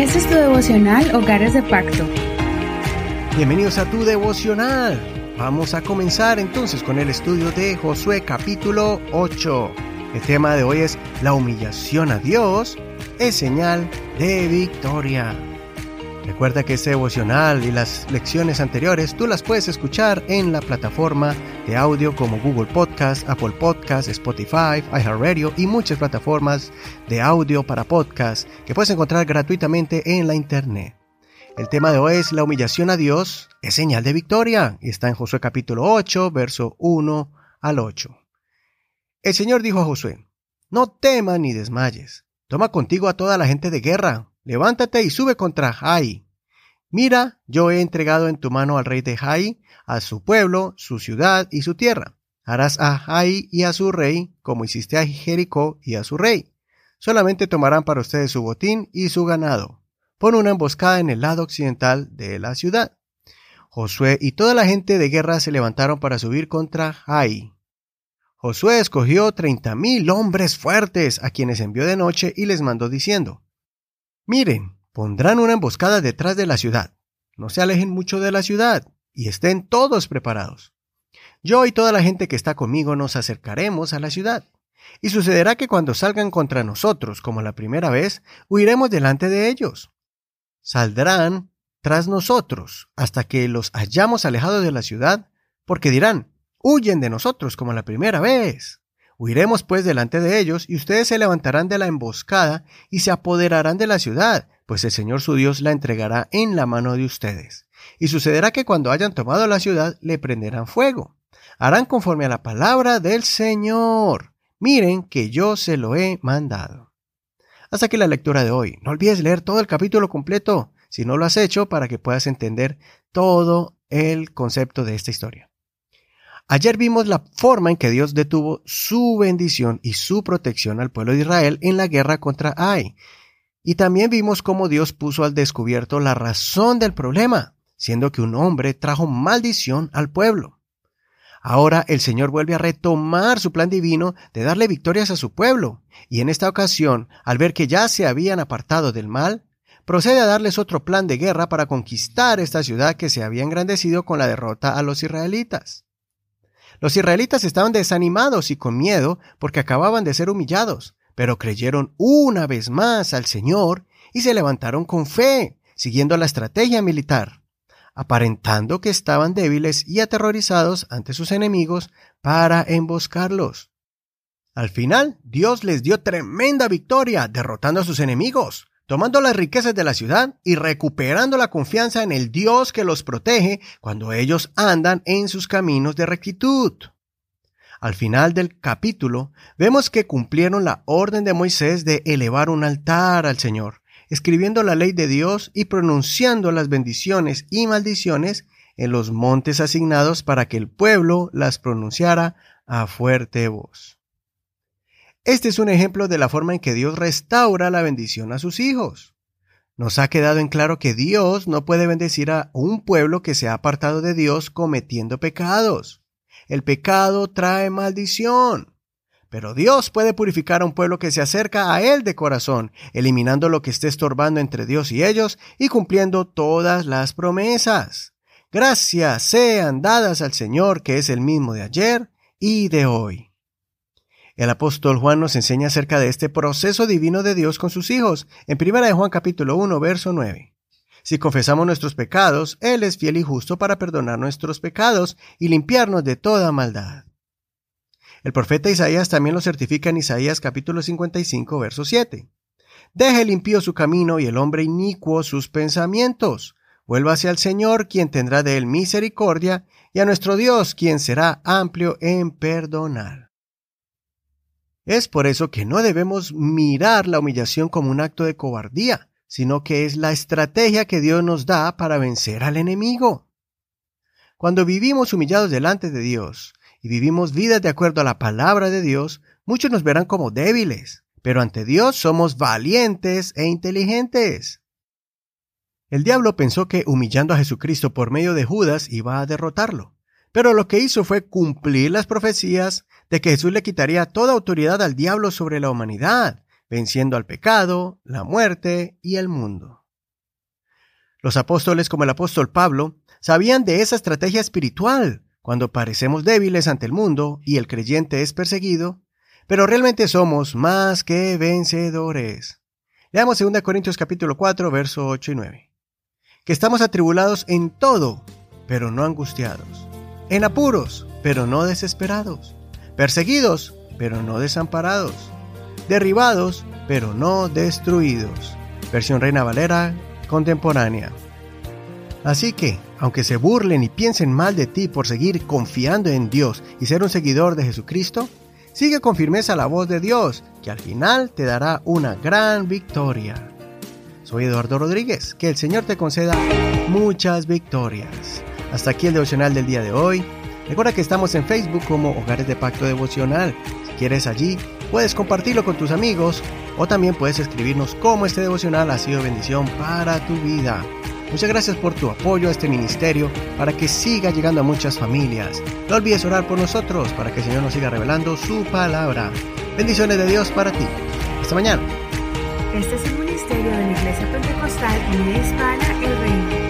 Este es tu devocional Hogares de Pacto. Bienvenidos a tu devocional. Vamos a comenzar entonces con el estudio de Josué capítulo 8. El tema de hoy es la humillación a Dios es señal de victoria. Recuerda que este devocional y las lecciones anteriores tú las puedes escuchar en la plataforma de audio como Google Podcast, Apple Podcast, Spotify, iHeartRadio y muchas plataformas de audio para podcast que puedes encontrar gratuitamente en la internet. El tema de hoy es la humillación a Dios es señal de victoria y está en Josué capítulo 8, verso 1 al 8. El Señor dijo a Josué, no temas ni desmayes, toma contigo a toda la gente de guerra levántate y sube contra Jai. Mira, yo he entregado en tu mano al rey de Jai, a su pueblo, su ciudad y su tierra. Harás a Jai y a su rey como hiciste a Jericó y a su rey. Solamente tomarán para ustedes su botín y su ganado. Pon una emboscada en el lado occidental de la ciudad. Josué y toda la gente de guerra se levantaron para subir contra Jai. Josué escogió treinta mil hombres fuertes a quienes envió de noche y les mandó diciendo Miren, pondrán una emboscada detrás de la ciudad. No se alejen mucho de la ciudad y estén todos preparados. Yo y toda la gente que está conmigo nos acercaremos a la ciudad. Y sucederá que cuando salgan contra nosotros como la primera vez, huiremos delante de ellos. Saldrán tras nosotros hasta que los hayamos alejado de la ciudad, porque dirán, huyen de nosotros como la primera vez. Huiremos pues delante de ellos, y ustedes se levantarán de la emboscada y se apoderarán de la ciudad, pues el Señor su Dios la entregará en la mano de ustedes. Y sucederá que cuando hayan tomado la ciudad le prenderán fuego. Harán conforme a la palabra del Señor. Miren que yo se lo he mandado. Hasta aquí la lectura de hoy. No olvides leer todo el capítulo completo, si no lo has hecho, para que puedas entender todo el concepto de esta historia. Ayer vimos la forma en que Dios detuvo su bendición y su protección al pueblo de Israel en la guerra contra Ai. Y también vimos cómo Dios puso al descubierto la razón del problema, siendo que un hombre trajo maldición al pueblo. Ahora el Señor vuelve a retomar su plan divino de darle victorias a su pueblo, y en esta ocasión, al ver que ya se habían apartado del mal, procede a darles otro plan de guerra para conquistar esta ciudad que se había engrandecido con la derrota a los israelitas. Los israelitas estaban desanimados y con miedo porque acababan de ser humillados, pero creyeron una vez más al Señor y se levantaron con fe, siguiendo la estrategia militar, aparentando que estaban débiles y aterrorizados ante sus enemigos para emboscarlos. Al final, Dios les dio tremenda victoria, derrotando a sus enemigos, tomando las riquezas de la ciudad y recuperando la confianza en el Dios que los protege cuando ellos andan en sus caminos de rectitud. Al final del capítulo, vemos que cumplieron la orden de Moisés de elevar un altar al Señor, escribiendo la ley de Dios y pronunciando las bendiciones y maldiciones en los montes asignados para que el pueblo las pronunciara a fuerte voz. Este es un ejemplo de la forma en que Dios restaura la bendición a sus hijos. Nos ha quedado en claro que Dios no puede bendecir a un pueblo que se ha apartado de Dios cometiendo pecados. El pecado trae maldición. Pero Dios puede purificar a un pueblo que se acerca a Él de corazón, eliminando lo que esté estorbando entre Dios y ellos y cumpliendo todas las promesas. Gracias sean dadas al Señor que es el mismo de ayer y de hoy. El apóstol Juan nos enseña acerca de este proceso divino de Dios con sus hijos, en 1 de Juan capítulo 1, verso 9. Si confesamos nuestros pecados, Él es fiel y justo para perdonar nuestros pecados y limpiarnos de toda maldad. El profeta Isaías también lo certifica en Isaías capítulo 55, verso 7. Deje limpio su camino y el hombre inicuo sus pensamientos. Vuélvase al Señor, quien tendrá de él misericordia, y a nuestro Dios, quien será amplio en perdonar. Es por eso que no debemos mirar la humillación como un acto de cobardía, sino que es la estrategia que Dios nos da para vencer al enemigo. Cuando vivimos humillados delante de Dios y vivimos vidas de acuerdo a la palabra de Dios, muchos nos verán como débiles, pero ante Dios somos valientes e inteligentes. El diablo pensó que humillando a Jesucristo por medio de Judas iba a derrotarlo, pero lo que hizo fue cumplir las profecías de que Jesús le quitaría toda autoridad al diablo sobre la humanidad, venciendo al pecado, la muerte y el mundo. Los apóstoles como el apóstol Pablo sabían de esa estrategia espiritual cuando parecemos débiles ante el mundo y el creyente es perseguido, pero realmente somos más que vencedores. Leamos 2 Corintios capítulo 4, verso 8 y 9. Que estamos atribulados en todo, pero no angustiados, en apuros, pero no desesperados, perseguidos, pero no desamparados, derribados, pero no destruidos. Versión Reina Valera contemporánea. Así que, aunque se burlen y piensen mal de ti por seguir confiando en Dios y ser un seguidor de Jesucristo, sigue con firmeza la voz de Dios, que al final te dará una gran victoria. Soy Eduardo Rodríguez, que el Señor te conceda muchas victorias. Hasta aquí el devocional del día de hoy. Recuerda que estamos en Facebook como Hogares de Pacto Devocional. Si quieres allí, puedes compartirlo con tus amigos o también puedes escribirnos cómo este devocional ha sido bendición para tu vida. Muchas gracias por tu apoyo a este ministerio para que siga llegando a muchas familias. No olvides orar por nosotros para que el Señor nos siga revelando su palabra. Bendiciones de Dios para ti. Hasta mañana. Este es el ministerio de la Iglesia Pentecostal en Hispana